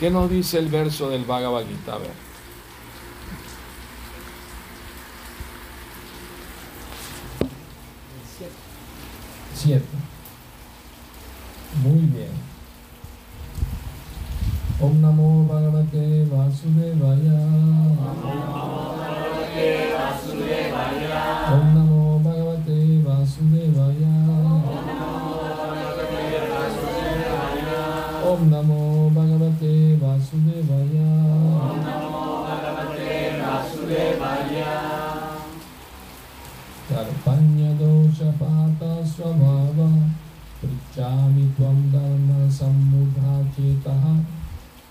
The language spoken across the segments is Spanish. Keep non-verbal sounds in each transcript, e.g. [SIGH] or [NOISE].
¿Qué nos dice el verso del Bhagavad Gita? A ver. Cierto. Muy bien. Om Namo Bhagavate Vasudevaya. Om Namo Bhagavate Vasudevaya. Sammudha chetaha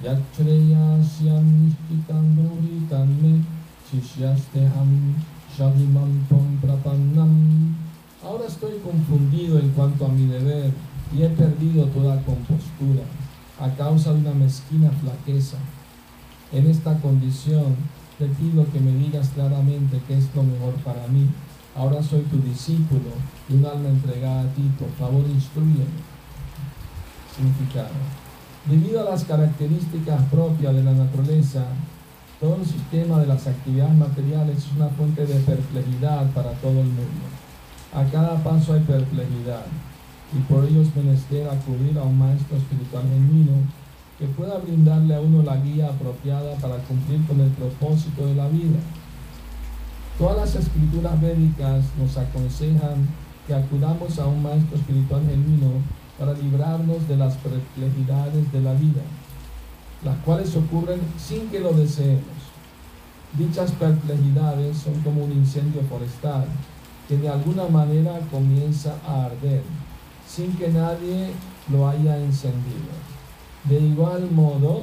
Yachreyasyam nishtitam duritam me Shishyasteham shavimam tvam prapannam Ahora estoy confundido en cuanto a mi deber y he perdido toda compostura a causa de una mezquina flaqueza. En esta condición te pido que me digas claramente qué es lo mejor para mí. Ahora soy tu discípulo un alma entregada a ti. Por favor, instruyeme. Significado. Debido a las características propias de la naturaleza, todo el sistema de las actividades materiales es una fuente de perplejidad para todo el mundo. A cada paso hay perplejidad y por ello es menester acudir a un maestro espiritual genuino que pueda brindarle a uno la guía apropiada para cumplir con el propósito de la vida. Todas las escrituras védicas nos aconsejan que acudamos a un maestro espiritual genuino para librarnos de las perplejidades de la vida, las cuales ocurren sin que lo deseemos. Dichas perplejidades son como un incendio forestal que de alguna manera comienza a arder sin que nadie lo haya encendido. De igual modo,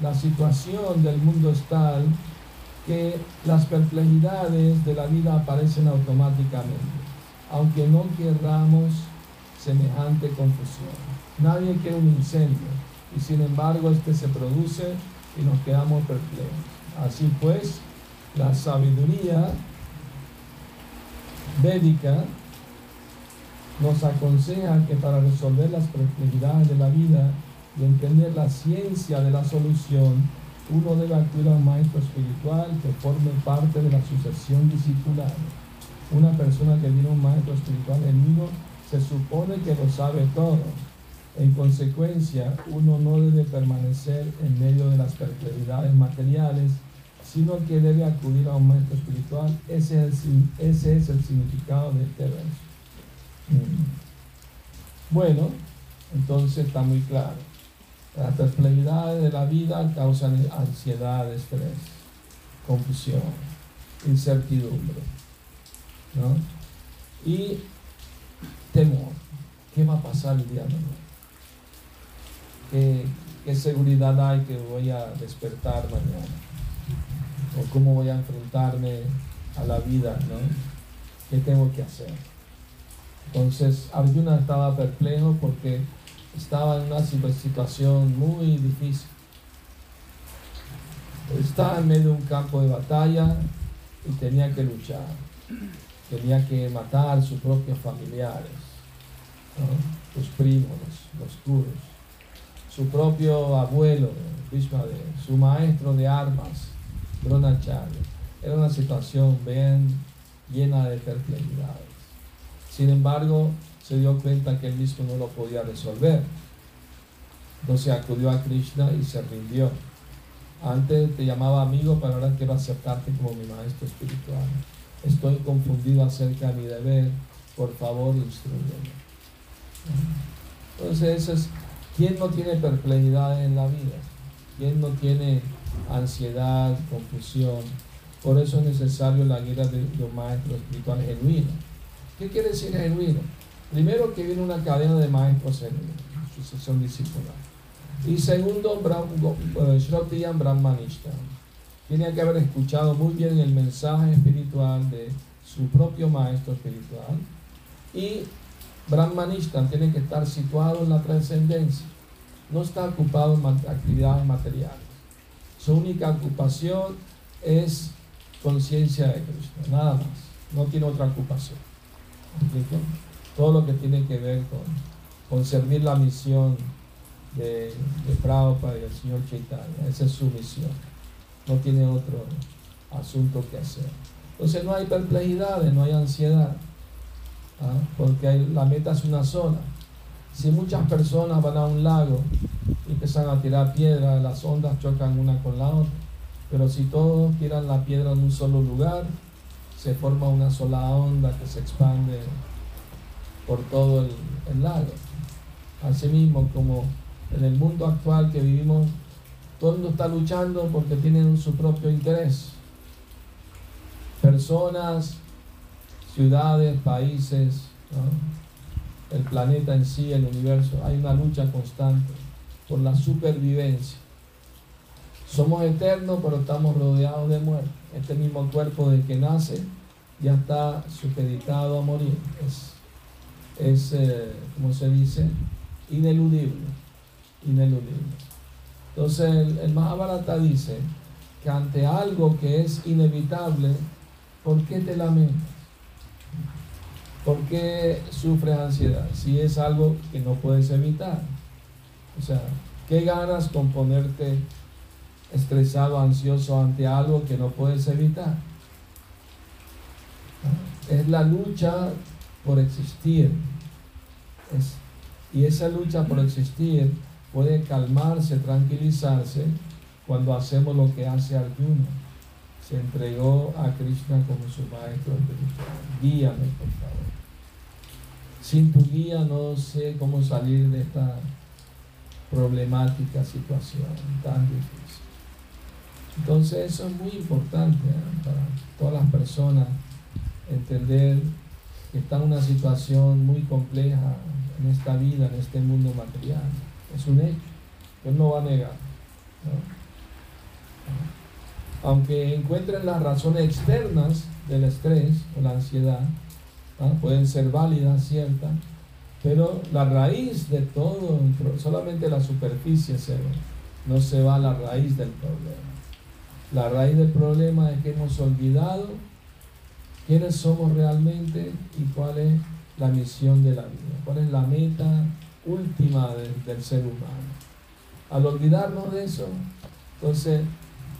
la situación del mundo es tal que las perplejidades de la vida aparecen automáticamente, aunque no querramos semejante confusión. Nadie quiere un incendio y sin embargo este se produce y nos quedamos perplejos. Así pues, la sabiduría védica nos aconseja que para resolver las perplejidades de la vida y entender la ciencia de la solución, uno debe acudir a un maestro espiritual que forme parte de la sucesión discipular. Una persona que viene a un maestro espiritual en uno se supone que lo sabe todo. En consecuencia, uno no debe permanecer en medio de las perplejidades materiales, sino que debe acudir a un maestro espiritual. Ese es el, ese es el significado de este verso. Bueno, entonces está muy claro. Las perplejidades de la vida causan ansiedad, estrés, confusión, incertidumbre, ¿no? Y temor. ¿Qué va a pasar el día de mañana? ¿Qué, ¿Qué seguridad hay que voy a despertar mañana? ¿O cómo voy a enfrentarme a la vida, ¿no? ¿Qué tengo que hacer? Entonces Arjuna estaba perplejo porque estaba en una situación muy difícil. Estaba en medio de un campo de batalla y tenía que luchar. Tenía que matar a sus propios familiares, sus primos, los, curos, su propio abuelo, su maestro de armas, Dronacharya. Era una situación bien llena de perplejidades. Sin embargo, se dio cuenta que él mismo no lo podía resolver. Entonces acudió a Krishna y se rindió. Antes te llamaba amigo, pero ahora quiero aceptarte como mi maestro espiritual. Estoy confundido acerca de mi deber. Por favor, instruyeme. Entonces, eso es, ¿quién no tiene perplejidad en la vida? ¿Quién no tiene ansiedad, confusión? Por eso es necesario la guía de un maestro espiritual genuino ¿Qué quiere decir genuino? Primero que viene una cadena de maestros genuinos, sucesión discipular. Y segundo, eh, Shrotiyam Brahmanishta. Tiene que haber escuchado muy bien el mensaje espiritual de su propio maestro espiritual. Y Brahmanishta tiene que estar situado en la trascendencia. No está ocupado en actividades materiales. Su única ocupación es conciencia de Cristo, nada más. No tiene otra ocupación. Todo lo que tiene que ver con, con servir la misión de, de Prabhupada y del señor Chaitanya. Esa es su misión. No tiene otro asunto que hacer. Entonces no hay perplejidades, no hay ansiedad, ¿ah? porque la meta es una sola. Si muchas personas van a un lago y empiezan a tirar piedras, las ondas chocan una con la otra. Pero si todos tiran la piedra en un solo lugar, se forma una sola onda que se expande por todo el, el lago. Asimismo, como en el mundo actual que vivimos, todo el mundo está luchando porque tienen su propio interés. Personas, ciudades, países, el planeta en sí, el universo, hay una lucha constante por la supervivencia. Somos eternos, pero estamos rodeados de muerte. Este mismo cuerpo del que nace ya está supeditado a morir. Es eh, como se dice, ineludible. Ineludible. Entonces el, el Mahabharata dice que ante algo que es inevitable, ¿por qué te lamentas? ¿Por qué sufres ansiedad? Si es algo que no puedes evitar. O sea, ¿qué ganas con ponerte estresado, ansioso ante algo que no puedes evitar? Es la lucha por existir. y esa lucha por existir puede calmarse, tranquilizarse cuando hacemos lo que hace Arjuna. Se entregó a Krishna como su maestro espiritual. Guíame, por favor. Sin tu guía no sé cómo salir de esta problemática situación tan difícil. Entonces eso es muy importante ¿eh? para todas las personas entender está en una situación muy compleja en esta vida, en este mundo material. Es un hecho, Él no va a negar. Aunque encuentren las razones externas del estrés o la ansiedad, pueden ser válidas, ciertas, pero la raíz de todo, solamente la superficie se ve, no se va a la raíz del problema. La raíz del problema es que hemos olvidado quiénes somos realmente y cuál es la misión de la vida, cuál es la meta última del ser humano. Al olvidarnos de eso, entonces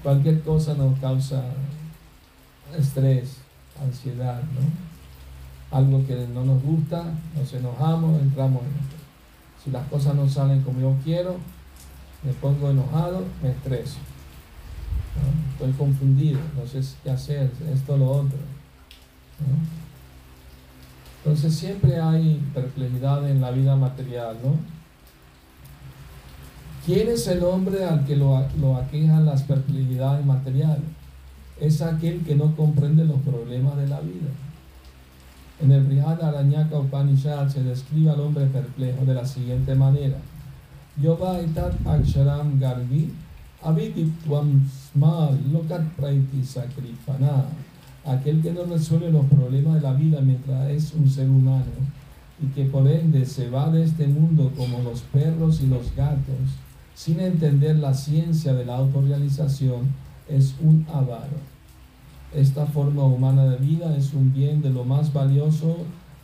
cualquier cosa nos causa estrés, ansiedad, ¿no? Algo que no nos gusta, nos enojamos, entramos en. Si las cosas no salen como yo quiero, me pongo enojado, me estreso. Estoy confundido, no sé qué hacer, esto o lo otro. Entonces siempre hay perplejidad en la vida material, ¿no? ¿Quién es el hombre al que lo, lo aquejan las perplejidades materiales? Es aquel que no comprende los problemas de la vida. En el Brihad Aranyaka Upanishad se describe al hombre perplejo de la siguiente manera. Yoga itat aksharam garvi aviditvam smal lokat aquel que no resuelve los problemas de la vida mientras es un ser humano y que por ende se va de este mundo como los perros y los gatos, sin entender la ciencia de la autorrealización, es un avaro. Esta forma humana de vida es un bien de lo más valioso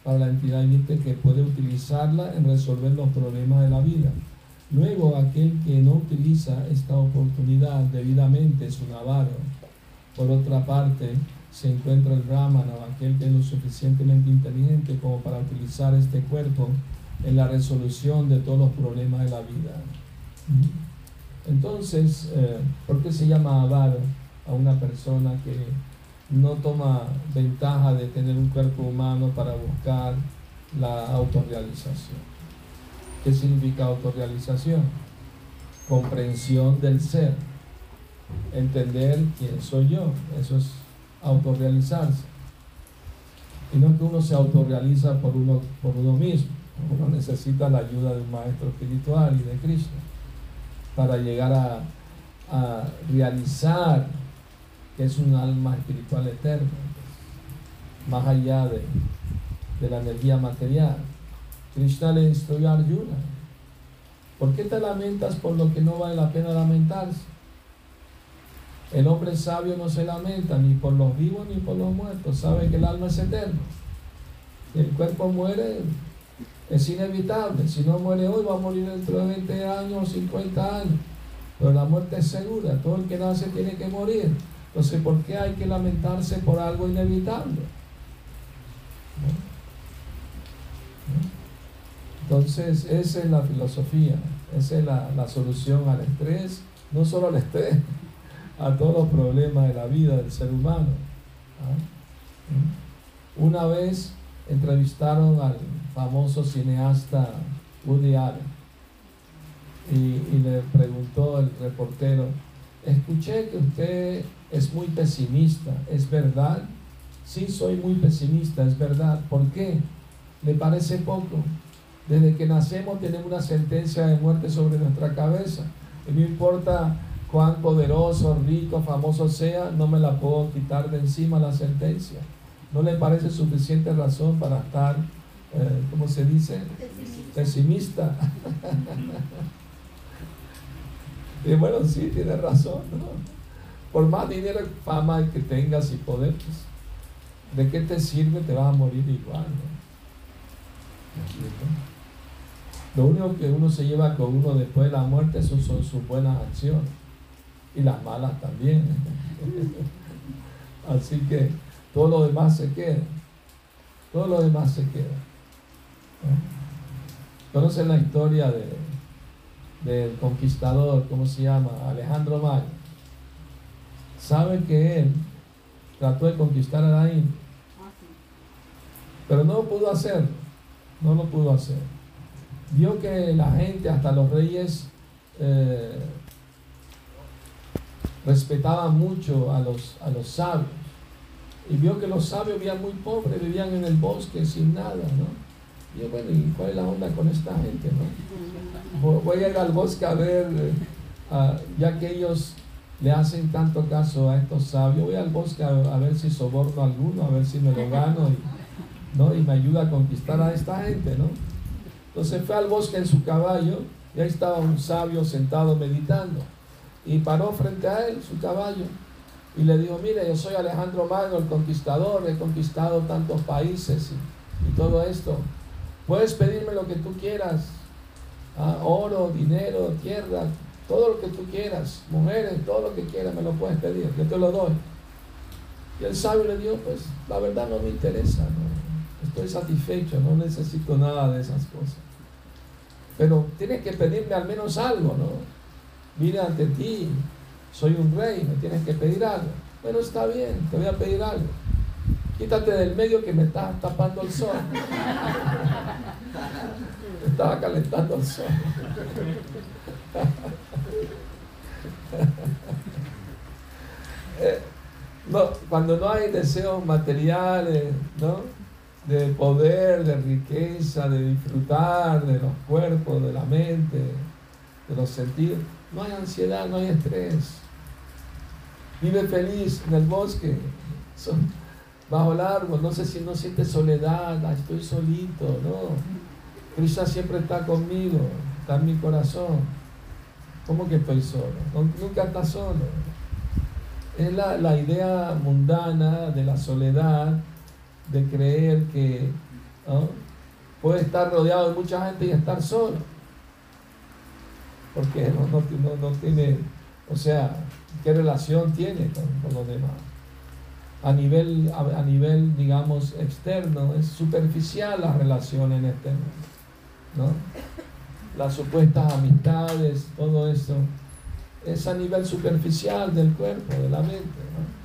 para la entidad viviente que puede utilizarla en resolver los problemas de la vida. Luego, aquel que no utiliza esta oportunidad debidamente es un avaro. Por otra parte, se encuentra el Brahmana, aquel que es lo suficientemente inteligente como para utilizar este cuerpo en la resolución de todos los problemas de la vida. Entonces, eh, ¿por qué se llama avaro a una persona que no toma ventaja de tener un cuerpo humano para buscar la autorrealización? ¿Qué significa autorrealización? Comprensión del ser, entender quién soy yo, eso es autorrealizarse. Y no que uno se autorrealiza por uno, por uno mismo, uno necesita la ayuda de un maestro espiritual y de Cristo para llegar a, a realizar que es un alma espiritual eterna, más allá de, de la energía material. Krishna le instruyó a Arjuna, ¿por qué te lamentas por lo que no vale la pena lamentarse? El hombre sabio no se lamenta ni por los vivos ni por los muertos, sabe que el alma es eterna. Si el cuerpo muere, Es inevitable. Si no muere hoy, va a morir dentro de 20 años, 50 años. Pero la muerte es segura. Todo el que nace tiene que morir. Entonces, ¿por qué hay que lamentarse por algo inevitable? Entonces, esa es la filosofía, esa es la, solución al estrés, no solo al estrés, a todos los problemas de la vida del ser humano. ¿Ah? Una vez entrevistaron al famoso cineasta Woody Allen y, y le preguntó el reportero, escuché que usted es muy pesimista, ¿es verdad? Sí, soy muy pesimista, es verdad. ¿Por qué? ¿Le parece poco? Desde que nacemos tenemos una sentencia de muerte sobre nuestra cabeza. Y no importa cuán poderoso, rico, famoso sea, no me la puedo quitar de encima la sentencia. ¿No le parece suficiente razón para estar, eh, ¿cómo se dice? Pesimista. [LAUGHS] y bueno, sí, tiene razón. Por más dinero, fama que tengas y poder, pues, ¿de qué te sirve? Te vas a morir igual. Lo único que uno se lleva con uno después de la muerte son, son sus buenas acciones y las malas también. [LAUGHS] Así que todo lo demás se queda. Todo lo demás se queda. ¿Conocen la historia de, del conquistador, cómo se llama? Alejandro Magno. Sabe que él trató de conquistar a la India, pero no lo pudo hacer. No lo pudo hacer vio que la gente, hasta los reyes, eh, respetaban mucho a los, a los sabios. Y vio que los sabios vivían muy pobres, vivían en el bosque sin nada, ¿no? Y yo, bueno, ¿y cuál es la onda con esta gente, no? Voy a ir al bosque a ver, eh, ya que ellos le hacen tanto caso a estos sabios, voy al bosque a, ver si soborno a alguno, a ver si me lo gano y, ¿no? y me ayuda a conquistar a esta gente, ¿no? Entonces fue al bosque en su caballo y ahí estaba un sabio sentado meditando. Y paró frente a él, su caballo, y le dijo, mire, yo soy Alejandro Magno, el conquistador, he conquistado tantos países y, todo esto. Puedes pedirme lo que tú quieras, ah, oro, dinero, tierra, todo lo que tú quieras, mujeres, todo lo que quieras me lo puedes pedir, yo te lo doy. Y el sabio le dijo, pues la verdad no me interesa, estoy satisfecho, no necesito nada de esas cosas. Pero tienes que pedirme al menos algo, ¿no? Mira ante ti, soy un rey, me tienes que pedir algo. Bueno, está bien, te voy a pedir algo. Quítate del medio que me está tapando el sol. Me estaba calentando el sol. Eh, no, cuando no hay deseos materiales, ¿no? de poder, de riqueza, de disfrutar de los cuerpos, de la mente, de los sentidos. No hay ansiedad, no hay estrés. Vive feliz en el bosque, bajo el árbol, no sé si no siente soledad, estoy solito, no. Cristo siempre está conmigo, está en mi corazón. ¿Cómo que estoy solo? Nunca está solo. Es la, la idea mundana de la soledad de creer que puede estar rodeado de mucha gente y estar solo. Porque no, no, tiene, o sea, ¿qué relación tiene con, los demás? A nivel, a, nivel, digamos, externo, es superficial la relación en este mundo. ¿no? Las supuestas amistades, todo eso, es a nivel superficial del cuerpo, de la mente. ¿no?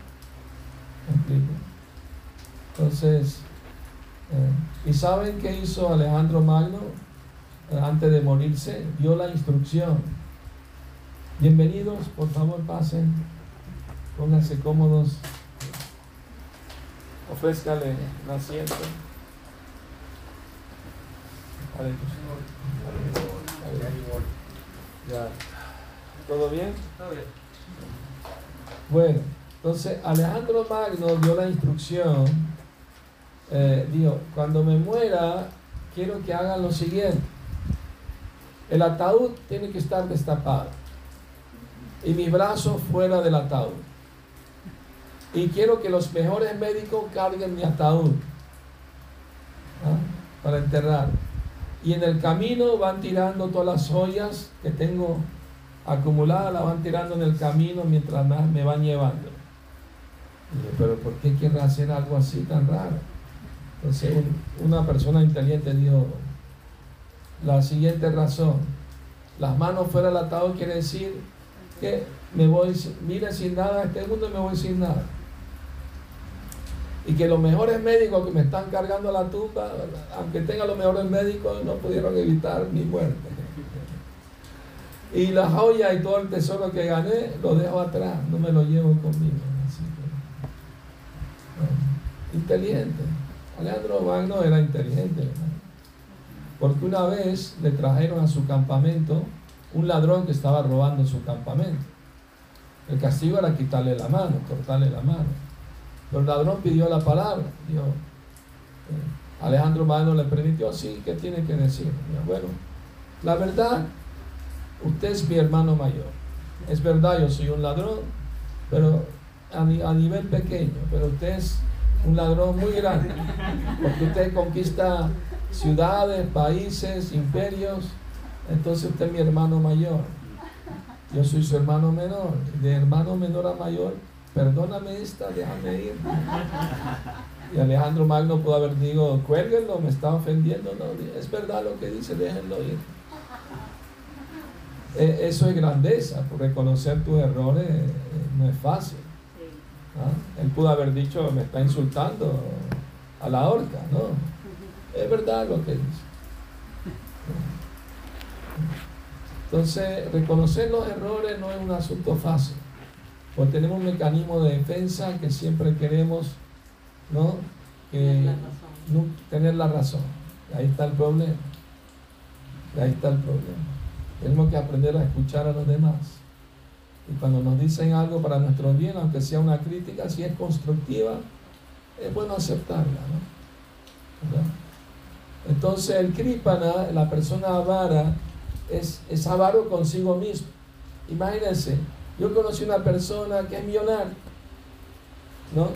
Entonces, eh, ¿y saben qué hizo Alejandro Magno antes de morirse? Dio la instrucción. Bienvenidos, por favor pasen, pónganse cómodos, ofrézcale un asiento. ¿Todo bien? Bueno, entonces Alejandro Magno dio la instrucción eh, dijo, cuando me muera, quiero que hagan lo siguiente. El ataúd tiene que estar destapado y mi brazo fuera del ataúd. Y quiero que los mejores médicos carguen mi ataúd ¿ah? para enterrar. Y en el camino van tirando todas las joyas que tengo acumuladas, las van tirando en el camino mientras me van llevando. pero ¿por qué quiere hacer algo así tan raro? Entonces una persona inteligente dijo, la siguiente razón, las manos fuera del ataúd quiere decir que me voy, mire sin nada a este mundo y me voy sin nada. Y que los mejores médicos que me están cargando la tumba, aunque tenga los mejores médicos, no pudieron evitar mi muerte. Y la joya y todo el tesoro que gané lo dejo atrás, no me lo llevo conmigo. inteligente. Alejandro Magno era inteligente. Porque una vez le trajeron a su campamento un ladrón que estaba robando su campamento. El castigo era quitarle la mano, cortarle la mano. Pero el ladrón pidió la palabra. Dijo, eh, Alejandro Magno le permitió, sí, ¿qué tiene que decir? bueno, la verdad, usted es mi hermano mayor. Es verdad, yo soy un ladrón, pero a, a nivel pequeño, pero usted es un ladrón muy grande, porque usted conquista ciudades, países, imperios, entonces usted es mi hermano mayor. Yo soy su hermano menor. De hermano menor a mayor, perdóname esta, déjame ir. Y Alejandro Magno pudo haber dicho, cuélguenlo, me está ofendiendo. Es verdad lo que dice, déjenlo ir. E, eso es grandeza, reconocer tus errores eh, no es fácil. ¿Ah? Él pudo haber dicho, me está insultando a la horca, ¿no? Es verdad lo que dice. Entonces, reconocer los errores no es un asunto fácil, porque tenemos un mecanismo de defensa que siempre queremos, ¿no? tener la razón. ahí está el problema. ahí está el problema. Tenemos que aprender a escuchar a los demás. Y cuando nos dicen algo para nuestro bien, aunque sea una crítica, si es constructiva, es bueno aceptarla. Entonces el Kripana, la persona avara, es, es avaro consigo mismo. Imagínense, yo conocí una persona que es millonaria, ¿no?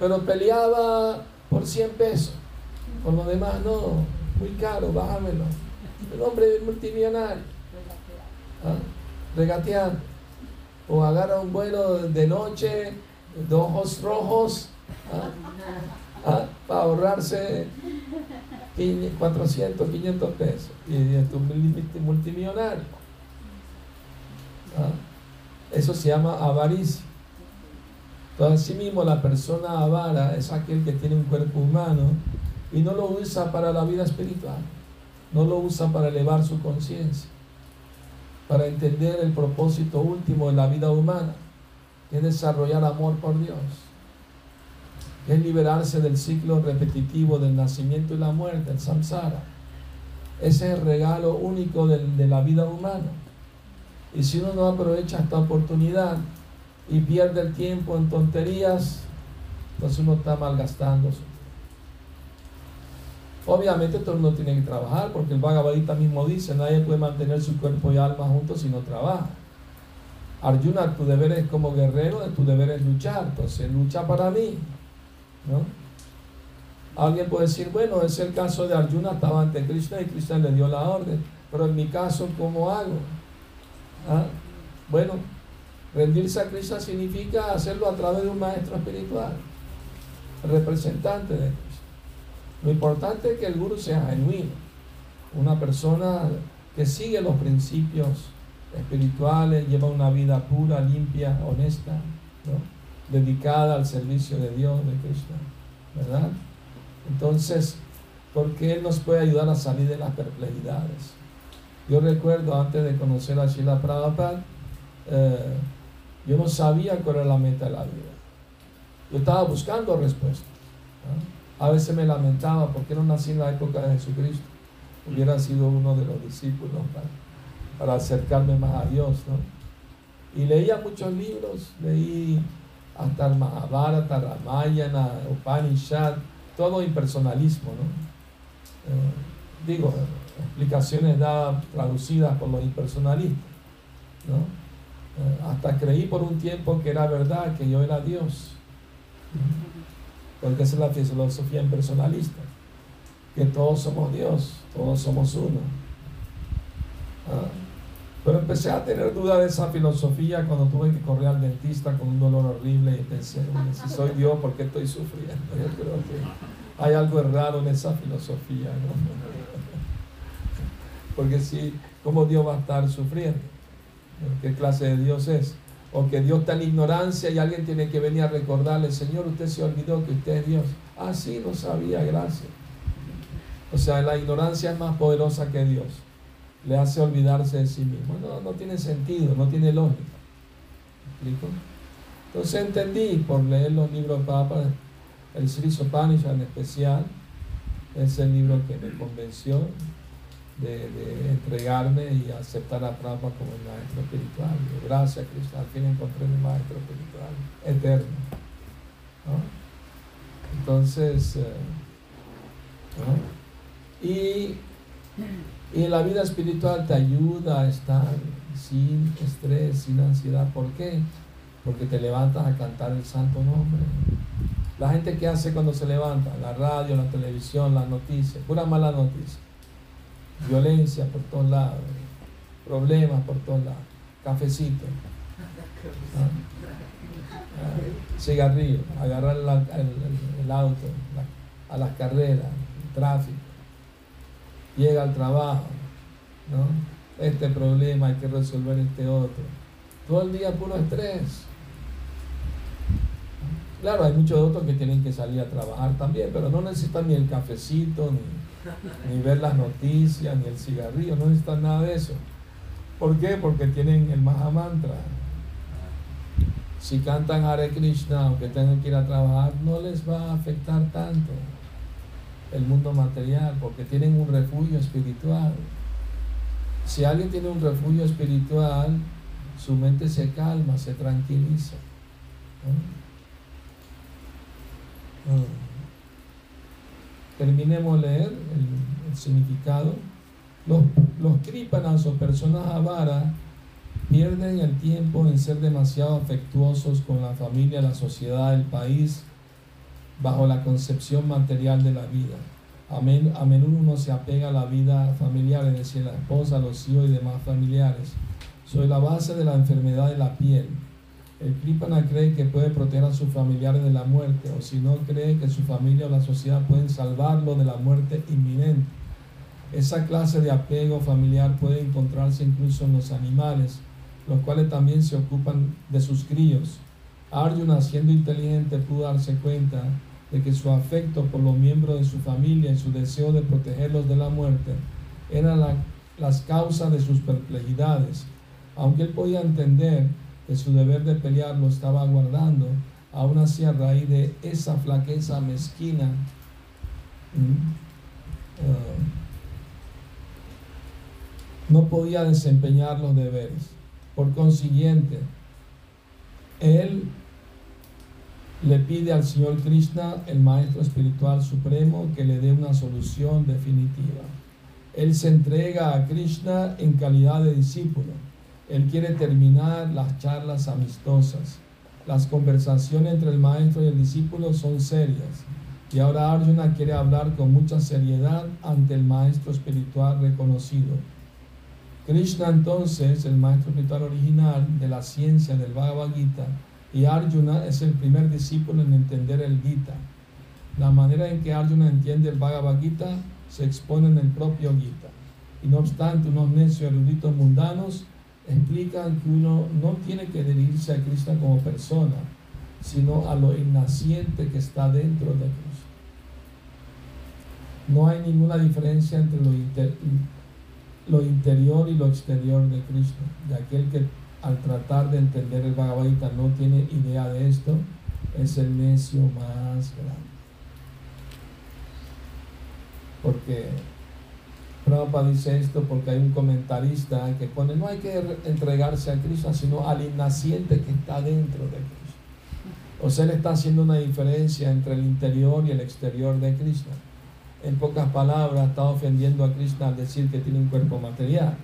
Pero peleaba por 100 pesos. Por lo demás, no, muy caro, bájamelo. El hombre multimillonario. ¿ah? Regateando. O agarra un vuelo de noche, de ojos rojos, ¿ah? ¿Ah? para ahorrarse 400, 500 pesos. Y es multimillonario. Eso se llama avaricia. Entonces, mismo la persona avara es aquel que tiene un cuerpo humano y no lo usa para la vida espiritual. No lo usa para elevar su conciencia, para entender el propósito último de la vida humana, que es desarrollar amor por Dios es liberarse del ciclo repetitivo del nacimiento y la muerte, el samsara. Ese es el regalo único de, la vida humana. Y si uno no aprovecha esta oportunidad y pierde el tiempo en tonterías, pues uno está malgastando. Obviamente todo el mundo tiene que trabajar, porque el Bhagavad mismo dice, nadie puede mantener su cuerpo y alma juntos si no trabaja. Arjuna, tu deber es como guerrero, tu deber es luchar, entonces lucha para mí. Alguien puede decir, bueno, es el caso de Arjuna, estaba ante Krishna y Krishna le dio la orden, pero en mi caso, ¿cómo hago? ¿Ah? Bueno, rendirse a Krishna significa hacerlo a través de un maestro espiritual, representante de Krishna. Lo importante es que el guru sea genuino, una persona que sigue los principios espirituales, lleva una vida pura, limpia, honesta, ¿no? dedicada al servicio de Dios, de Krishna, ¿verdad? Entonces, porque Él nos puede ayudar a salir de las perplejidades. Yo recuerdo antes de conocer a Shila Prabhupada, eh, yo no sabía cuál era la meta de la vida. Yo estaba buscando respuestas. A veces me lamentaba porque no nací en la época de Jesucristo. Hubiera sido uno de los discípulos para, acercarme más a Dios. ¿no? Y leía muchos libros, leí hasta el Mahabharata, Ramayana, Upanishad, todo impersonalismo, ¿no? Eh, digo, explicaciones dadas, traducidas por los impersonalistas, ¿no? Eh, hasta creí por un tiempo que era verdad, que yo era Dios, porque esa es la filosofía impersonalista, que todos somos Dios, todos somos uno. ¿Ah? Pero empecé a tener duda de esa filosofía cuando tuve que correr al dentista con un dolor horrible y pensé, si soy Dios, ¿por qué estoy sufriendo? Yo creo que hay algo raro en esa filosofía, ¿no? [LAUGHS] Porque si, ¿cómo Dios va a estar sufriendo? ¿Qué clase de Dios es? O que Dios está en ignorancia y alguien tiene que venir a recordarle, Señor, usted se olvidó que usted es Dios. Ah, sí, no sabía, gracias. O sea, la ignorancia es más poderosa que Dios le hace olvidarse de sí mismo. No, no tiene sentido, no tiene lógica. ¿Me explico? Entonces entendí por leer los libros de Papa, el Sri Sopanisha en especial, es el libro que me convenció de, entregarme y aceptar a Prabhupada como el maestro espiritual. Gracias, Cristo, al fin encontré mi maestro espiritual eterno. Entonces, eh, y y la vida espiritual te ayuda a estar sin estrés, sin ansiedad. ¿Por qué? Porque te levantas a cantar el santo nombre. La gente que hace cuando se levanta, la radio, la televisión, las noticias, pura mala noticia. Violencia por todos lados, problemas por todos lados, cafecito, ¿Ah? Cigarrillo, agarrar el, auto, a las carreras, el tráfico llega al trabajo, ¿no? Este problema hay que resolver este otro. Todo el día puro estrés. Claro, hay muchos otros que tienen que salir a trabajar también, pero no necesitan ni el cafecito, ni, ver las noticias, ni el cigarrillo, no necesitan nada de eso. ¿Por qué? Porque tienen el Mahamantra. Si cantan Hare Krishna, aunque tengan que ir a trabajar, no les va a afectar tanto el mundo material, porque tienen un refugio espiritual. Si alguien tiene un refugio espiritual, su mente se calma, se tranquiliza. Terminemos leer el, significado. Los, los kripanas o personas avaras pierden el tiempo en ser demasiado afectuosos con la familia, la sociedad, el país, bajo la concepción material de la vida. A, menudo uno se apega a la vida familiar, es decir, la esposa, los hijos y demás familiares. Soy la base de la enfermedad de la piel. El Kripana cree que puede proteger a sus familiares de la muerte, o si no cree que su familia o la sociedad pueden salvarlo de la muerte inminente. Esa clase de apego familiar puede encontrarse incluso en los animales, los cuales también se ocupan de sus críos. Arjuna, siendo inteligente, pudo darse cuenta de que su afecto por los miembros de su familia y su deseo de protegerlos de la muerte eran las causas de sus perplejidades. Aunque él podía entender que su deber de pelear lo estaba aguardando, aún así a raíz de esa flaqueza mezquina, uh, no podía desempeñar los deberes. Por consiguiente, él le pide al Señor Krishna, el Maestro Espiritual Supremo, que le dé una solución definitiva. Él se entrega a Krishna en calidad de discípulo. Él quiere terminar las charlas amistosas. Las conversaciones entre el maestro y el discípulo son serias. Y ahora Arjuna quiere hablar con mucha seriedad ante el maestro espiritual reconocido. Krishna entonces, el maestro espiritual original de la ciencia del Bhagavad Gita, y Arjuna es el primer discípulo en entender el Gita. La manera en que Arjuna entiende el Bhagavad Gita se expone en el propio Gita. Y no obstante, unos necios eruditos mundanos explican que uno no tiene que dirigirse a Krishna como persona, sino a lo innaciente que está dentro de Krishna. No hay ninguna diferencia entre lo, interior y lo exterior de Krishna, de aquel que al tratar de entender el Bhagavad Gita no tiene idea de esto, es el necio más grande. Porque Prabhupada dice esto porque hay un comentarista que pone, no hay que entregarse a Krishna, sino al innaciente que está dentro de Krishna. O sea, él está haciendo una diferencia entre el interior y el exterior de Krishna. En pocas palabras, está ofendiendo a Krishna al decir que tiene un cuerpo material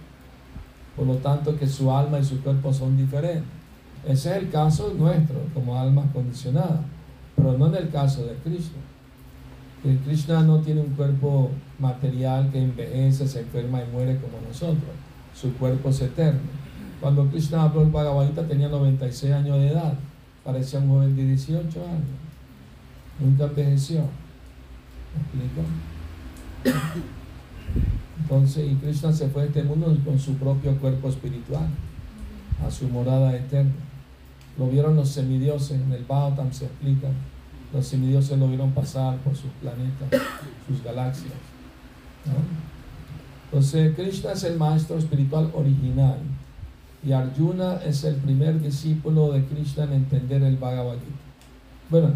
por lo tanto que su alma y su cuerpo son diferentes. Ese es el caso nuestro como almas condicionadas, pero no en el caso de Cristo. Que Krishna no tiene un cuerpo material que envejece, se enferma y muere como nosotros. Su cuerpo es eterno. Cuando Krishna habló el Bhagavad Gita tenía 96 años de edad. Parecía un joven de 18 años. Nunca envejeció. ¿Me explico? Entonces, y Krishna se fue a este mundo con su propio cuerpo espiritual, a su morada eterna. Lo vieron los semidioses, en el Bhagavatam se explica. Los semidioses lo vieron pasar por sus planetas, sus galaxias. Entonces, Krishna es el maestro espiritual original y Arjuna es el primer discípulo de Krishna en entender el Bhagavad Gita. Bueno,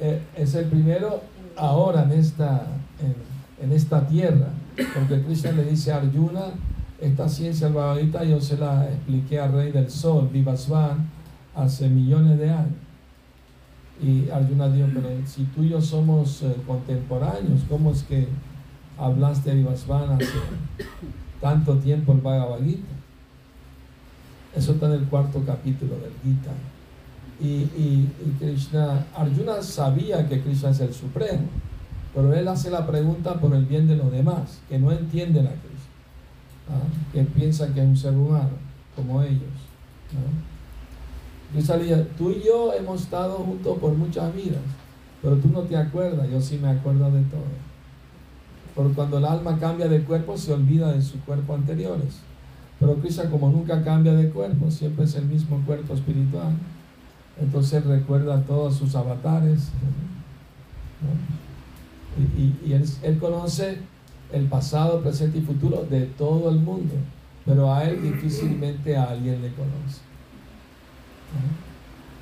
eh, es el primero ahora en esta, en, esta tierra, porque Krishna le dice a Arjuna, esta ciencia del Bhagavad Gita yo se la expliqué al rey del sol, Vivasvan, hace millones de años. Y Arjuna dijo, pero si tú y yo somos eh, contemporáneos, ¿cómo es que hablaste de Vivasvan hace tanto tiempo el Bhagavad Gita? Eso está en el cuarto capítulo del Gita. Y, y, Krishna, Arjuna sabía que Krishna es el Supremo, pero él hace la pregunta por el bien de los demás, que no entienden a Krishna, ¿ah? que piensan que es un ser humano, como ellos. Yo salía, tú y yo hemos estado juntos por muchas vidas, pero tú no te acuerdas, yo sí me acuerdo de todo. Porque cuando el alma cambia de cuerpo, se olvida de sus cuerpos anteriores. Pero Krishna como nunca cambia de cuerpo, siempre es el mismo cuerpo espiritual. Entonces recuerda todos sus avatares. Y, él, conoce el pasado, presente y futuro de todo el mundo. Pero a él difícilmente a alguien le conoce.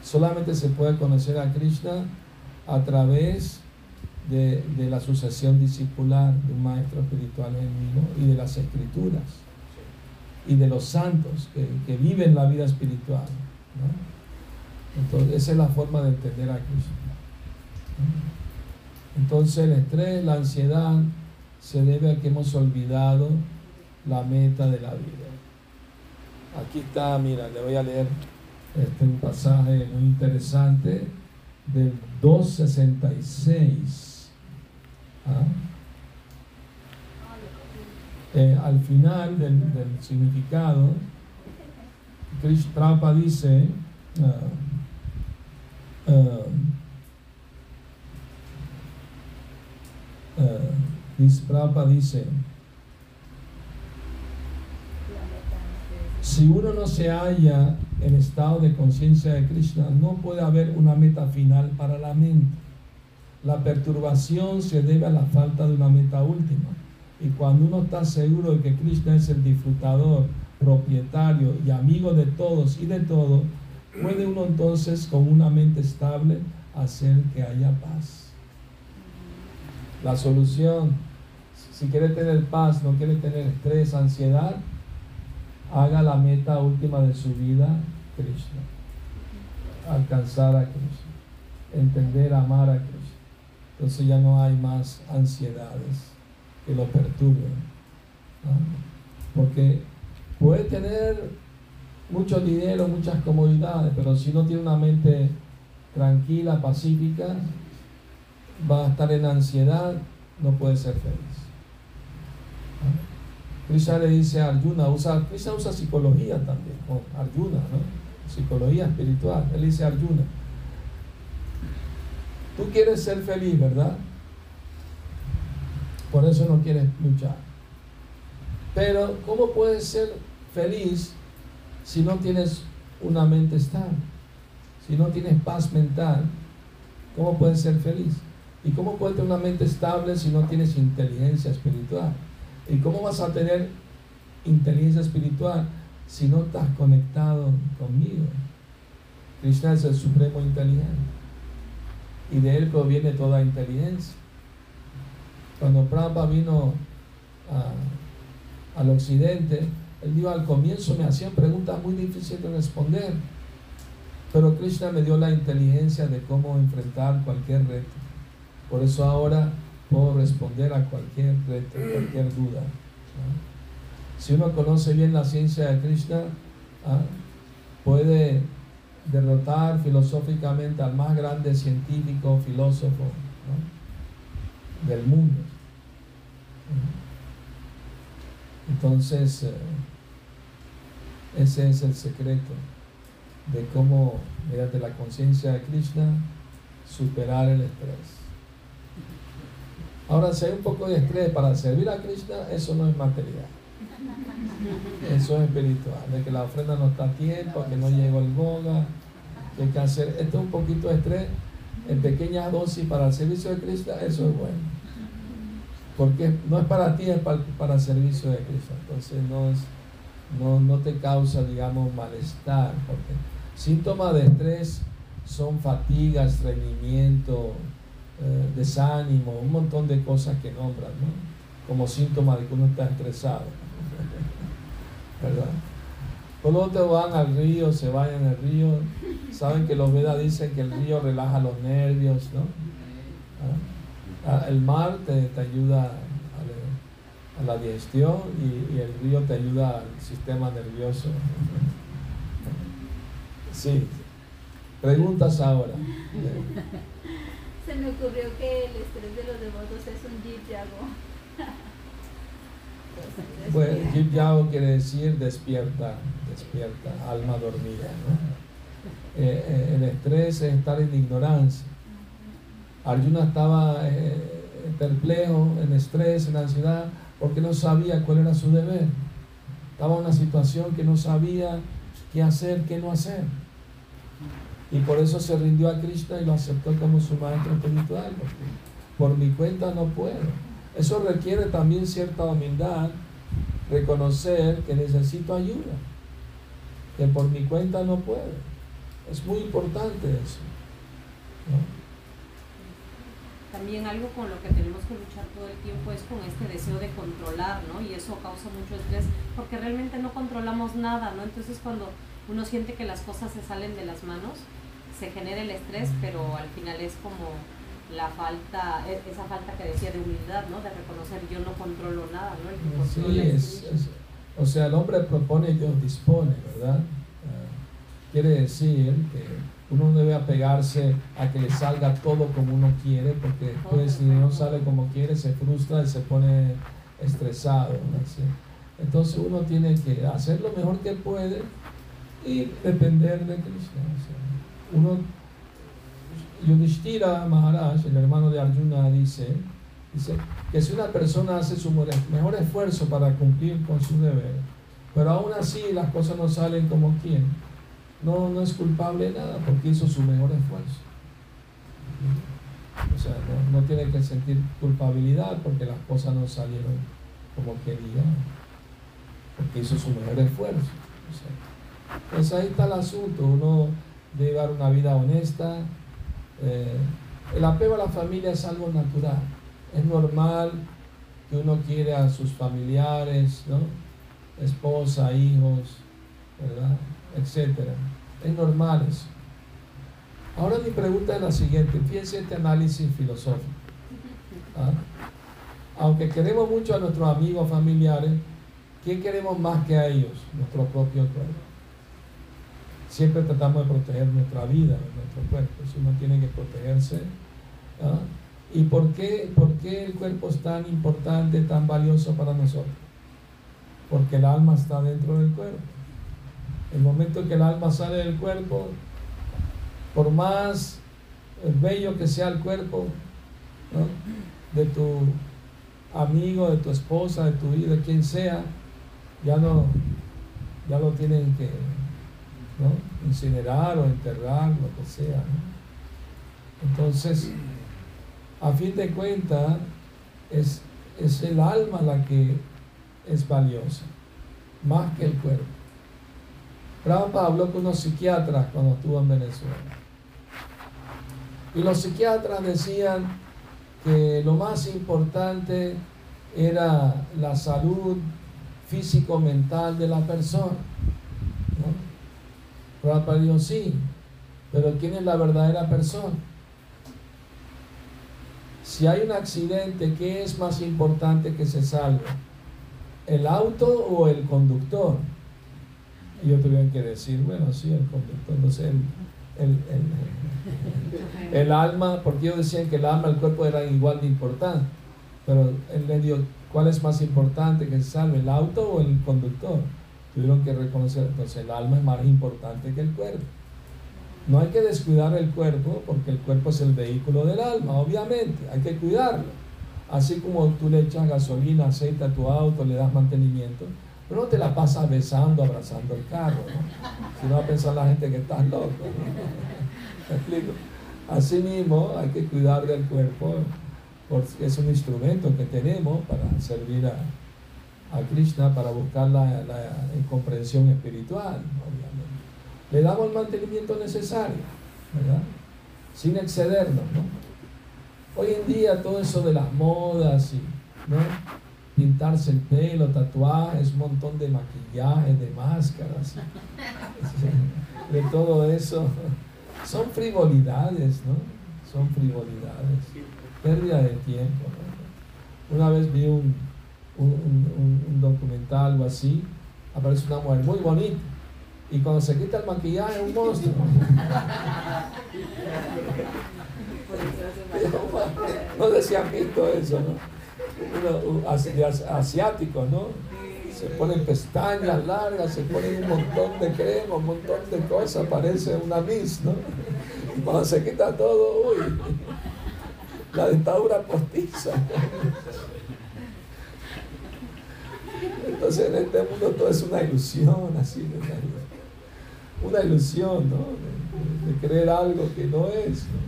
Solamente se puede conocer a Krishna a través de, la sucesión discipular de un maestro espiritual en y de las escrituras y de los santos que, viven la vida espiritual. Entonces, esa es la forma de entender a Cristo. Entonces, el estrés, la ansiedad, se debe a que hemos olvidado la meta de la vida. Aquí está, mira, le voy a leer este un pasaje muy interesante del 266. ¿Ah? Eh, al final del, significado, Krishna Prabhupada dice, uh, uh, dice, si uno no se halla en estado de conciencia de Krishna, no puede haber una meta final para la mente. La perturbación se debe a la falta de una meta última. Y cuando uno está seguro de que Krishna es el disfrutador, propietario y amigo de todos y de todo, puede uno entonces con una mente estable hacer que haya paz. La solución, si quiere tener paz, no quiere tener estrés, ansiedad, haga la meta última de su vida, Krishna. Alcanzar a Krishna. Entender, amar a Krishna. Entonces ya no hay más ansiedades que lo perturben. Porque puede tener mucho dinero, muchas comodidades, pero si no tiene una mente tranquila, pacífica, va a estar en ansiedad, no puede ser feliz. Krishna le dice a Arjuna, usa, Krishna usa psicología también, o Arjuna, ¿no? psicología espiritual. Él dice Arjuna, tú quieres ser feliz, ¿verdad? Por eso no quieres luchar. Pero, ¿cómo puedes ser feliz si no tienes una mente estable? Si no tienes paz mental, ¿cómo puedes ser feliz? ¿Y cómo puedes tener una mente estable si no tienes inteligencia espiritual? ¿Y cómo vas a tener inteligencia espiritual si no estás conectado conmigo? Krishna es el supremo inteligente. Y de él proviene toda inteligencia. Cuando Prabhupada vino al occidente, él dijo, al comienzo me hacían preguntas muy difíciles de responder, pero Krishna me dio la inteligencia de cómo enfrentar cualquier reto. Por eso ahora puedo responder a cualquier reto, cualquier duda. Si uno conoce bien la ciencia de Krishna, ¿ah? puede derrotar filosóficamente al más grande científico, filósofo. del mundo. Entonces, eh, ese es el secreto de cómo, mediante la conciencia de Krishna, superar el estrés. Ahora, si hay un poco de estrés para servir a Krishna, eso no es material. Eso es espiritual. De que la ofrenda no está a tiempo, que no llegó el boga, que hay que hacer. Esto es un poquito de estrés en pequeñas dosis para el servicio de Krishna, eso es bueno. Porque no es para ti, es para, el servicio de Krishna. Entonces no, es, no, no te causa, digamos, malestar. Porque síntomas de estrés son fatiga, estreñimiento, eh, desánimo, un montón de cosas que nombran, ¿no? Como síntoma de que uno está estresado. [LAUGHS] ¿Verdad? Por lo te van al río, se vayan al río. Saben que los Vedas dicen que el río relaja los nervios, ¿no? ¿Ah? Ah, el mar te, ayuda a, la digestión y, el río te ayuda al sistema nervioso. Sí. Preguntas ahora. [LAUGHS] Se me ocurrió que el estrés de los devotos es un Yago. bueno, Yago quiere decir despierta, despierta, alma dormida. ¿no? Eh, eh, el estrés es estar en ignorancia. Arjuna estaba eh, perplejo, en estrés, en ansiedad, porque no sabía cuál era su deber. Estaba en una situación que no sabía qué hacer, qué no hacer. Y por eso se rindió a Krishna y lo aceptó como su maestro espiritual, por mi cuenta no puedo. Eso requiere también cierta humildad, reconocer que necesito ayuda, que por mi cuenta no puedo. Es muy importante eso. También algo con lo que tenemos que luchar todo el tiempo es con este deseo de controlar, ¿no? Y eso causa mucho estrés porque realmente no controlamos nada, ¿no? Entonces cuando uno siente que las cosas se salen de las manos, se genera el estrés, pero al final es como la falta, e, esa falta que decía de humildad, ¿no? De reconocer yo no controlo nada, ¿no? sí, es, o sea, el hombre propone y Dios dispone, ¿verdad? Ah, quiere decir que uno debe apegarse a que le salga todo como uno quiere, porque después si no sale como quiere se frustra y se pone estresado. Entonces uno tiene que hacer lo mejor que puede y depender de Krishna. Uno, Yudhishthira Maharaj, el hermano de Arjuna, dice, dice que si una persona hace su mejor esfuerzo para cumplir con su deber, pero aún así las cosas no salen como quiere, no, no es culpable nada porque hizo su mejor esfuerzo. O sea, no, tiene que sentir culpabilidad porque las cosas no salieron como quería, porque hizo su mejor esfuerzo. Pues ahí está el asunto, uno debe llevar una vida honesta. Eh, el apego a la familia es algo natural, es normal que uno quiere a sus familiares, ¿no? esposa, hijos, ¿verdad? etcétera. Es normal eso. Ahora mi pregunta es la siguiente, fíjense este análisis filosófico. ¿ah? Aunque queremos mucho a nuestros amigos familiares, ¿quién queremos más que a ellos? Nuestro propio cuerpo. Siempre tratamos de proteger nuestra vida, nuestro cuerpo. Si uno tiene que protegerse. ¿ah? ¿Y por qué, por qué el cuerpo es tan importante, tan valioso para nosotros? Porque el alma está dentro del cuerpo. El momento que el alma sale del cuerpo, por más bello que sea el cuerpo de tu amigo, de tu esposa, de tu hijo, de quien sea, ya no, ya lo tienen que incinerar o enterrar, lo que sea. Entonces, a fin de cuentas, es, es el alma la que es valiosa, más que el cuerpo. Prabhupada habló con unos psiquiatras cuando estuvo en Venezuela. Y los psiquiatras decían que lo más importante era la salud físico-mental de la persona. Prabhupada dijo, sí, pero ¿quién es la verdadera persona? Si hay un accidente, ¿qué es más importante que se salve? ¿El auto o el conductor? ellos tuvieron que decir, bueno, sí, el conductor. Entonces el, el, el alma, porque ellos decían que el alma y el cuerpo eran igual de importantes, pero él le dio, ¿cuál es más importante que se salve, el auto o el conductor? Tuvieron que reconocer, entonces el alma es más importante que el cuerpo. No hay que descuidar el cuerpo porque el cuerpo es el vehículo del alma, obviamente, hay que cuidarlo. Así como tú le echas gasolina, aceite a tu auto, le das mantenimiento, pero no te la pasas besando, abrazando el carro, ¿no? Si no va a pensar la gente que estás loco. [LAUGHS] ¿Me explico? Así mismo hay que cuidar del cuerpo porque es un instrumento que tenemos para servir a, a Krishna, para buscar la, la comprensión espiritual, obviamente. Le damos el mantenimiento necesario, ¿verdad? Sin excedernos, ¿no? Hoy en día todo eso de las modas y, ¿no? pintarse el pelo, tatuajes, montón de maquillaje, de máscaras, [LAUGHS] de todo eso. Son frivolidades, ¿no? Son frivolidades. Pérdida de tiempo. Una vez vi un, un, un, documental o así, aparece una mujer muy bonita y cuando se quita el maquillaje es un monstruo. [LAUGHS] no decía visto eso, ¿no? ¿no? Se ponen pestañas largas, se ponen un montón de crema, un montón de cosas, parece una miss, ¿no? Y cuando se quita todo, uy, la dentadura postiza. Entonces en este mundo todo es una ilusión, así, una, una ilusión, ¿no? De, creer algo que no es, ¿no?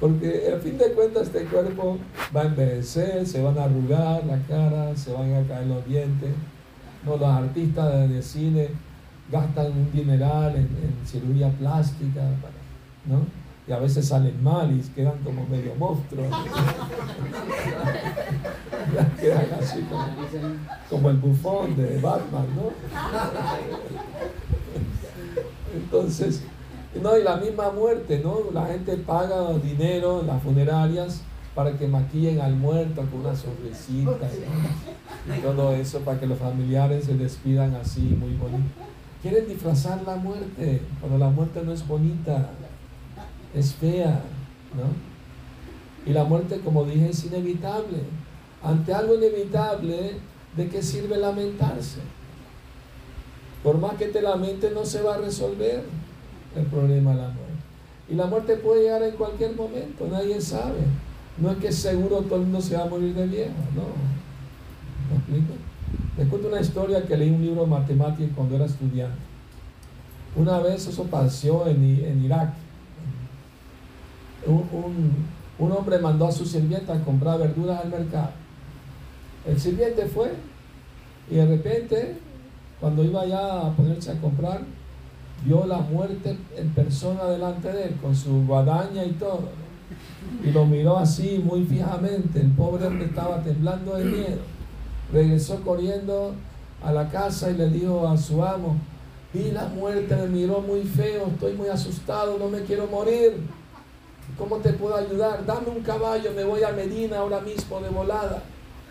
Porque al fin de cuentas este cuerpo va a envejecer, se van a arrugar la cara, se van a caer los dientes. No, los artistas de, cine gastan un dineral en, cirugía plástica, ¿no? Y a veces salen mal y quedan como medio monstruos. [LAUGHS] quedan así como, como el bufón de Batman, ¿no? Entonces, no, y la misma muerte, ¿no? La gente paga dinero en las funerarias para que maquillen al muerto con una sonrisita y todo eso para que los familiares se despidan así muy bonito. Quieren disfrazar la muerte cuando la muerte no es bonita, es fea, ¿no? Y la muerte, como dije, es inevitable. Ante algo inevitable, ¿de qué sirve lamentarse? Por más que te lamentes, no se va a resolver el problema de la muerte. Y la muerte puede llegar en cualquier momento, nadie sabe. No es que seguro todo el mundo se va a morir de viejo, no. ¿Me explico? Les cuento una historia que leí un libro de matemáticas cuando era estudiante. Una vez eso pasó en, en Irak. Un, un hombre mandó a su sirvienta a comprar verduras al mercado. El sirviente fue y de repente, cuando iba ya a ponerse a comprar, vio la muerte en persona delante de él, con su guadaña y todo. Y lo miró así muy fijamente. El pobre hombre estaba temblando de miedo. Regresó corriendo a la casa y le dijo a su amo, vi la muerte, me miró muy feo, estoy muy asustado, no me quiero morir. ¿Cómo te puedo ayudar? Dame un caballo, me voy a Medina ahora mismo de volada.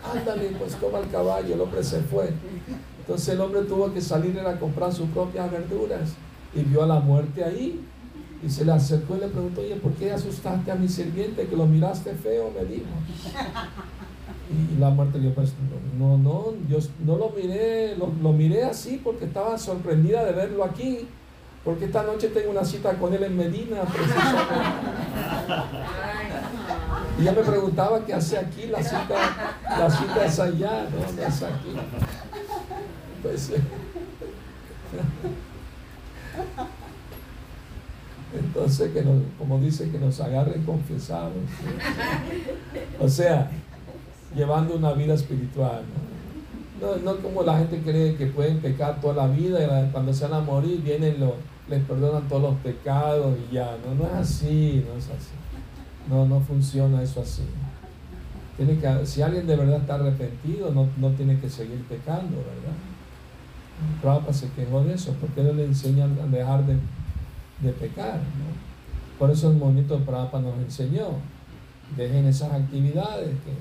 Ándale, pues toma el caballo, el hombre se fue. Entonces el hombre tuvo que salir a comprar sus propias verduras y vio a la muerte ahí. Y se le acercó y le preguntó, oye, ¿por qué asustaste a mi sirviente que lo miraste feo? Me dijo. Y la muerte le dijo, pues no, no, yo no lo miré, lo, lo miré así porque estaba sorprendida de verlo aquí. Porque esta noche tengo una cita con él en Medina, Y ya me preguntaba qué hace aquí, la cita, la cita es allá, no, no es aquí. Pues, entonces, que nos, como dice, que nos agarren confesados. O sea, llevando una vida espiritual. ¿no? No, como la gente cree que pueden pecar toda la vida y cuando se van a morir vienen los, les perdonan todos los pecados y ya. No, no es así, no es así. No, no funciona eso así. Tiene que, si alguien de verdad está arrepentido, no, no tiene que seguir pecando, ¿verdad? Prabhupada se quejó de eso, porque no le enseñan a dejar de, de pecar. ¿no? Por eso el movimiento Prabhupada nos enseñó, dejen esas actividades que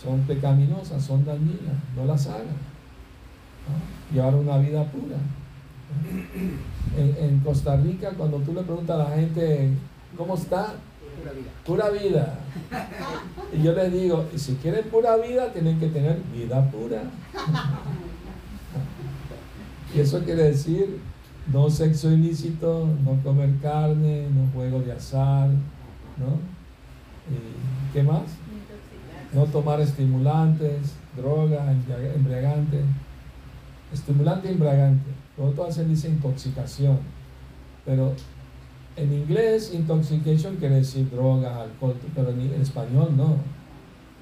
son pecaminosas, son dañinas, no las hagan. Llevar una vida pura. En, en Costa Rica, cuando tú le preguntas a la gente, ¿cómo está? Pura vida. Pura vida. Y yo les digo, y si quieren pura vida, tienen que tener vida pura. Y eso quiere decir no sexo ilícito, no comer carne, no juego de azar, ¿no? ¿Y ¿Qué más? No tomar estimulantes, drogas, embria- embriagantes. Estimulante embriagante. Luego todas se dice intoxicación. Pero en inglés, intoxication quiere decir drogas, alcohol, pero en, en español no.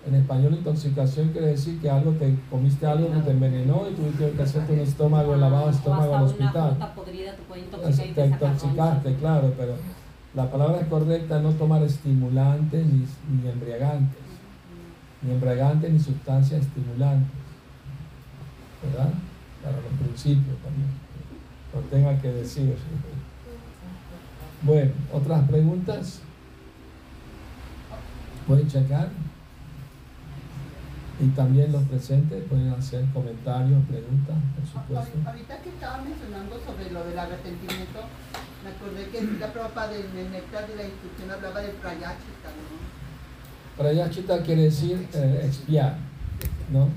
En español, intoxicación quiere decir que algo te comiste algo que te envenenó y tuviste que hacerte un estómago, el lavado estómago al hospital. podrida te Te intoxicaste, claro, pero la palabra correcta es no tomar estimulantes ni, ni embriagantes, ni embriagantes ni sustancias estimulantes, ¿verdad? Para los principios también, lo tenga que decir. Bueno, ¿otras preguntas? ¿Pueden checar? Y también los presentes pueden hacer comentarios, preguntas, por supuesto. Ahorita que estaba mencionando sobre lo del arrepentimiento, me acordé que la propa del del néctar de la instrucción hablaba de prayachita, ¿no? Prayachita quiere decir eh, expiar, ¿no?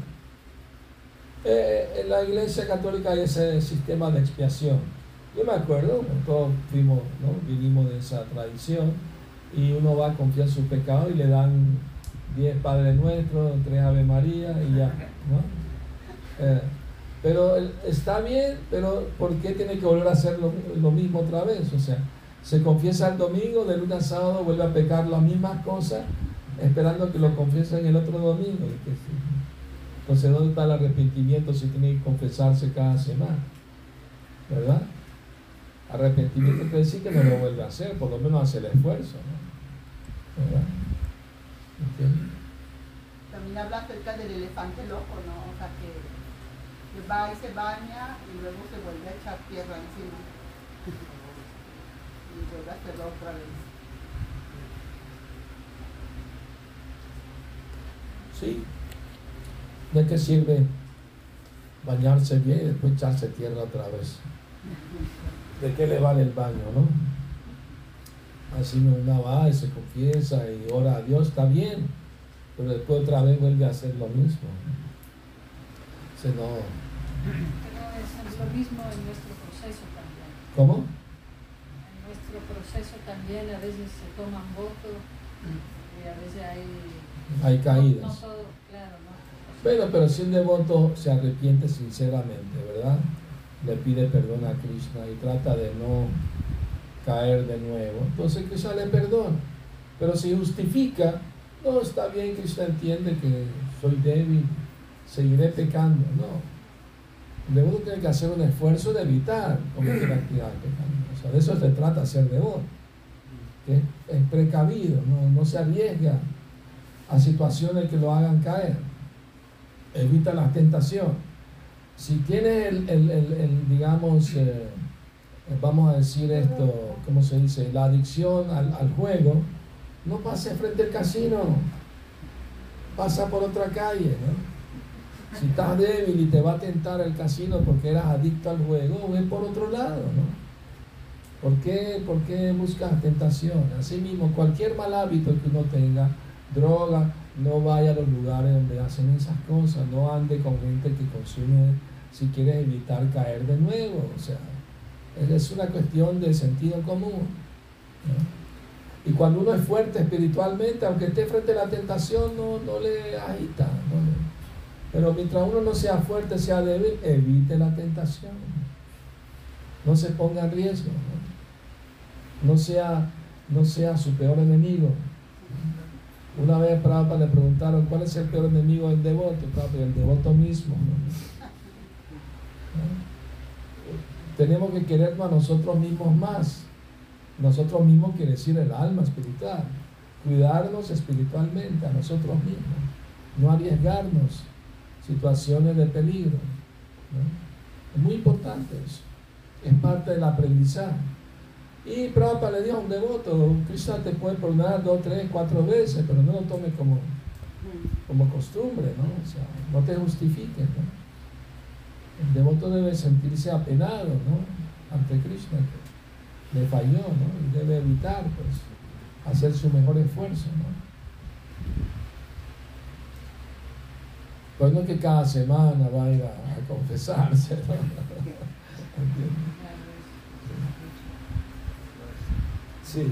Eh, en la iglesia católica hay ese sistema de expiación. Yo me acuerdo, todos fuimos, ¿no? vivimos de esa tradición y uno va a confiar su pecado y le dan 10 Padre Nuestro, 3 Ave María y ya, ¿no? Eh, pero está bien, pero ¿por qué tiene que volver a hacer lo, mismo otra vez? O sea, se confiesa el domingo, de lunes a sábado vuelve a pecar las mismas cosas, esperando que lo confiesen el otro domingo. Entonces, ¿dónde está el arrepentimiento si tiene que confesarse cada semana? ¿Verdad? Arrepentimiento quiere decir que no lo vuelve a hacer, por lo menos hace el esfuerzo. ¿no? ¿Verdad? ¿Ok? También habla acerca del elefante loco, ¿no? O sea, que, que va y se baña y luego se vuelve a echar tierra encima. Y vuelve a hacerlo otra vez. Sí. ¿De qué sirve bañarse bien y después echarse tierra otra vez? ¿De qué le vale el baño, no? Así no una va y se confiesa y ora a Dios, está bien, pero después otra vez vuelve a hacer lo mismo. Se no. Es lo mismo en nuestro proceso también. ¿Cómo? En nuestro proceso también a veces se toman votos y a veces hay... Hay No, caídas. Bueno, pero si un devoto se arrepiente sinceramente, ¿verdad? Le pide perdón a Krishna y trata de no caer de nuevo, entonces Krishna le perdona. Pero si justifica, no, está bien, Krishna entiende que soy débil, seguiré pecando. No. El devoto tiene que hacer un esfuerzo de evitar cometer actividades pecaminosas. De eso se trata ser devoto. que es precavido, no se arriesga a situaciones que lo hagan caer. Evita la tentación. Si tiene el, el- el- digamos, eh, vamos a decir esto, ¿cómo se dice? La adicción al, al juego, no pase frente al casino, pasa por otra calle, ¿no? Si estás débil y te va a tentar el casino porque eras adicto al juego, ve por otro lado, ¿no? ¿Por qué, por qué buscas tentación? Asimismo, cualquier mal hábito que uno tenga, droga, no vaya a los lugares donde hacen esas cosas, no ande con gente que consume si quieres evitar caer de nuevo. O sea, es una cuestión de sentido común. ¿no? Y cuando uno es fuerte espiritualmente, aunque esté frente a la tentación, no, no le agita. no Pero mientras uno no sea fuerte, sea débil, evite la tentación. No se ponga en riesgo. No sea, no sea su peor enemigo. Una vez a Prabhupada le preguntaron cuál es el peor enemigo del devoto, Prabhupada, el devoto mismo. ¿No? Tenemos que querernos a nosotros mismos más. Nosotros mismos quiere decir el alma espiritual. Cuidarnos espiritualmente a nosotros mismos. No arriesgarnos situaciones de peligro. Es muy importante eso. Es parte del aprendizaje. Y Prabhupada le dijo a un devoto, Krishna te puede perdonar dos, tres, cuatro veces, pero no lo tomes como, como costumbre, ¿no? O sea, no te justifiques, ¿no? El devoto debe sentirse apenado, ¿no? ante Krishna que le falló, ¿no? Y debe evitar, pues, hacer su mejor esfuerzo, ¿no? Pues no que cada semana va a ir a, confesarse, ¿no? [LAUGHS] Sí.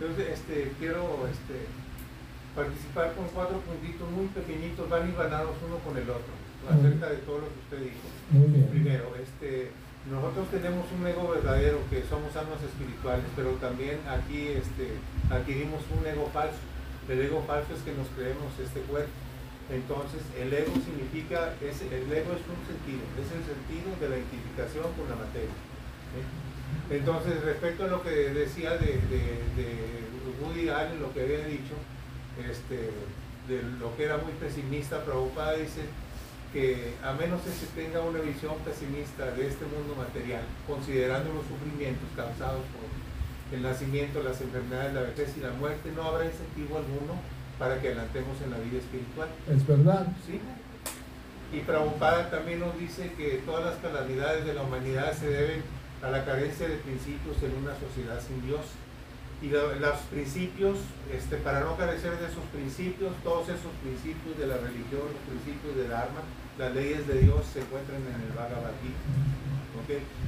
Entonces, este, quiero este, participar con cuatro puntitos muy pequeñitos, van hilvanados uno con el otro, acerca de todo lo que usted dijo. Muy bien. Primero, este, nosotros tenemos un ego verdadero, que somos almas espirituales, pero también aquí este, adquirimos un ego falso. El ego falso es que nos creemos este cuerpo. Entonces, el ego significa, es, el ego es un sentido, es el sentido de la identificación con la materia. Entonces, respecto a lo que decía de, de, Woody Allen, lo que había dicho, este, de lo que era muy pesimista, Prabhupada dice que a menos que se tenga una visión pesimista de este mundo material, considerando los sufrimientos causados por el nacimiento, las enfermedades, la vejez y la muerte, no habrá incentivo alguno para que adelantemos en la vida espiritual. Es verdad. Sí. Y Prabhupada también nos dice que todas las calamidades de la humanidad se deben a la carencia de principios en una sociedad sin Dios. Y los principios, este, para no carecer de esos principios, todos esos principios de la religión, los principios del arma, las leyes de Dios se encuentran en el Bhagavad Gita.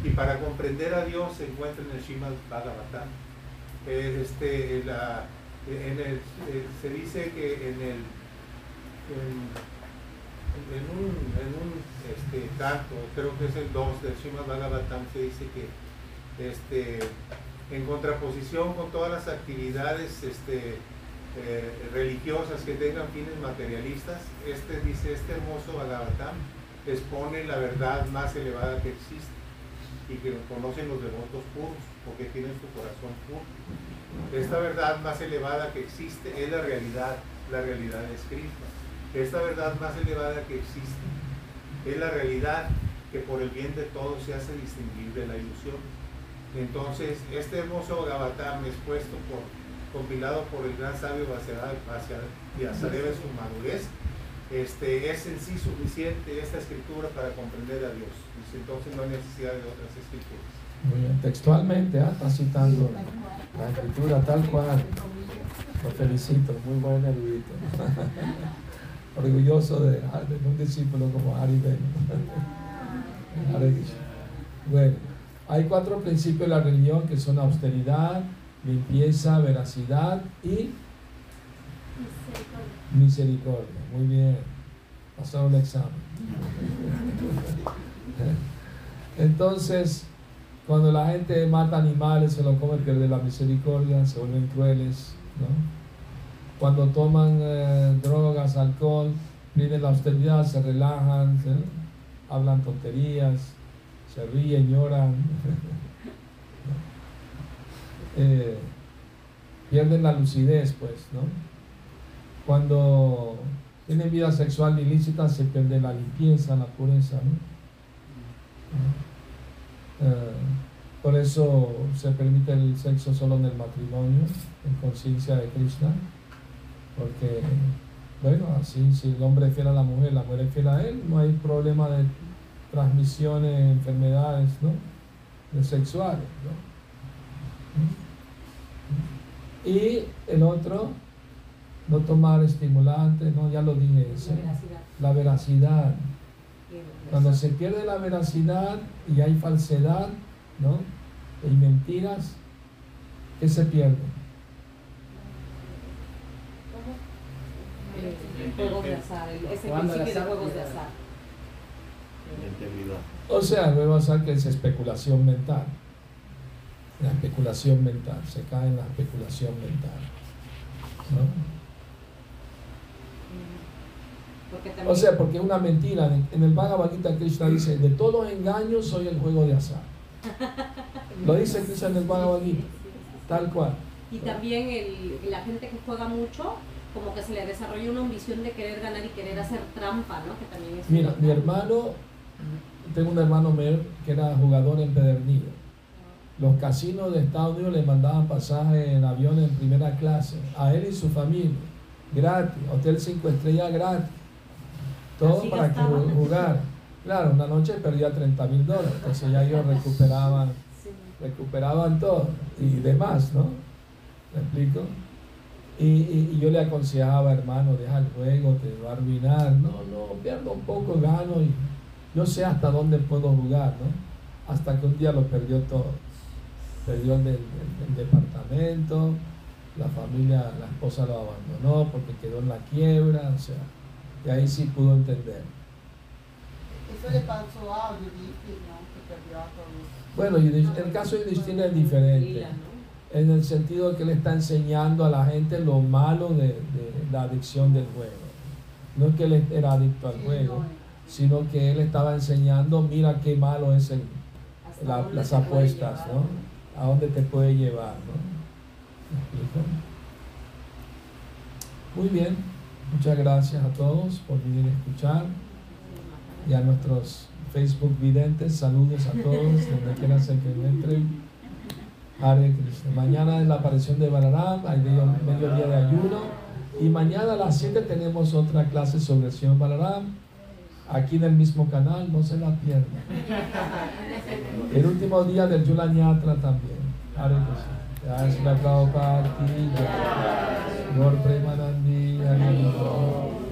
Y para comprender a Dios se encuentra en el Srimad Bhagavatam. Este, en el, eh, se dice que en el un, en un este, canto, creo que es el 2 del Srimad Bhagavatam, se dice que este, en contraposición con todas las actividades este, eh, religiosas que tengan fines materialistas, este dice, este hermoso Bhagavatam expone la verdad más elevada que existe y que conocen los devotos puros, porque tienen su corazón puro. Esta verdad más elevada que existe es la realidad, la realidad escrita. Esta verdad más elevada que existe es la realidad que por el bien de todos se hace distinguir de la ilusión. Entonces, este hermoso Gavatam expuesto por, compilado por el gran sabio Vyasadeva en su madurez, este, es en sí suficiente esta escritura para comprender a Dios. Entonces no hay necesidad de otras escrituras. Textualmente, ¿ah? está citando la escritura tal cual. Lo felicito, muy buen erudito. [LAUGHS] orgulloso de, un discípulo como Ari Ben. [LAUGHS] bueno, hay cuatro principios de la religión que son austeridad, limpieza, veracidad y misericordia. Muy bien, pasaron el examen. [LAUGHS] Entonces, cuando la gente mata animales, se lo come, pierde la misericordia, se vuelven crueles, ¿no? Cuando toman eh, drogas, alcohol, vienen la austeridad, se relajan, hablan tonterías, se ríen, lloran, [LAUGHS] eh, pierden la lucidez, pues, ¿no? Cuando tienen vida sexual ilícita se pierde la limpieza, la pureza, ¿no? Eh, por eso se permite el sexo solo en el matrimonio, en conciencia de Krishna. Porque, bueno, así si el hombre es fiel a la mujer, la mujer es fiel a él, no hay problema de transmisiones, enfermedades, ¿no? De sexuales, ¿no? Y el otro, no tomar estimulantes, no, ya lo dije, la veracidad. La veracidad. Cuando se pierde la veracidad y hay falsedad, ¿no? Y mentiras, ¿qué se pierde? Juegos de azar, ese principio de juegos de azar. O sea, el juego de azar que es especulación mental. La especulación mental, se cae en la especulación mental. ¿no? O sea, porque es una mentira. En el Bhagavad Gita Krishna dice, de todos los engaños soy el juego de azar. [LAUGHS] Lo dice Krishna en el Bhagavad Gita, tal cual. Y también el, la gente que juega mucho como que se le desarrolla una ambición de querer ganar y querer hacer trampa, ¿no? Que también es Mira, mi hermano, tengo un hermano Mer que era jugador empedernido. Los casinos de Estados Unidos le mandaban pasajes en aviones en primera clase, a él y su familia, gratis, hotel cinco estrellas gratis, todo para que jugar. Claro, una noche perdía 30 mil dólares, entonces ya ellos [LAUGHS] recuperaban, Sí. recuperaban todo y demás, ¿no? ¿Me explico? Y, y- y yo le aconsejaba, hermano, deja el juego, te va a arruinar. No, no, pierdo un poco, gano y yo sé hasta dónde puedo jugar, ¿no? Hasta que un día lo perdió todo. Perdió el, del- el- el departamento, la familia, la esposa lo abandonó porque quedó en la quiebra, o sea, y ahí sí pudo entender. Eso le pasó a Yudhishthir, ¿no? Que perdió a todos. Bueno, el caso de Yudhishthira es diferente. En el sentido de que él está enseñando a la gente lo malo de, de la adicción del juego. No es que él era adicto al juego, no, sino que él estaba enseñando, mira qué malo es el, la- las apuestas, llevar, ¿no? A dónde te puede llevar, ¿no? Muy bien, muchas gracias a todos por venir a escuchar y a nuestros Facebook videntes, saludos a todos, donde quiera se encuentren. Hare Krishna. Mañana es la aparición de Balaram, hay medio, medio día de ayuno. Y mañana a las 7 tenemos otra clase sobre el Señor Balaram, aquí en el mismo canal, no se la pierdan. [LAUGHS] El último día del Yulanyatra también. Hare Krishna. Ki jai. Gaur Premanandi Hare Krishna.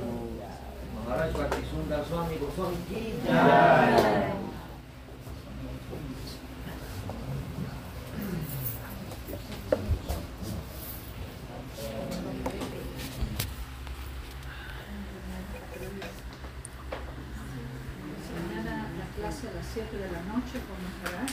Maharaj Bhakti Sundar Swami Goswami ki jai. Mañana la clase a las 7 de la noche con Maharaj.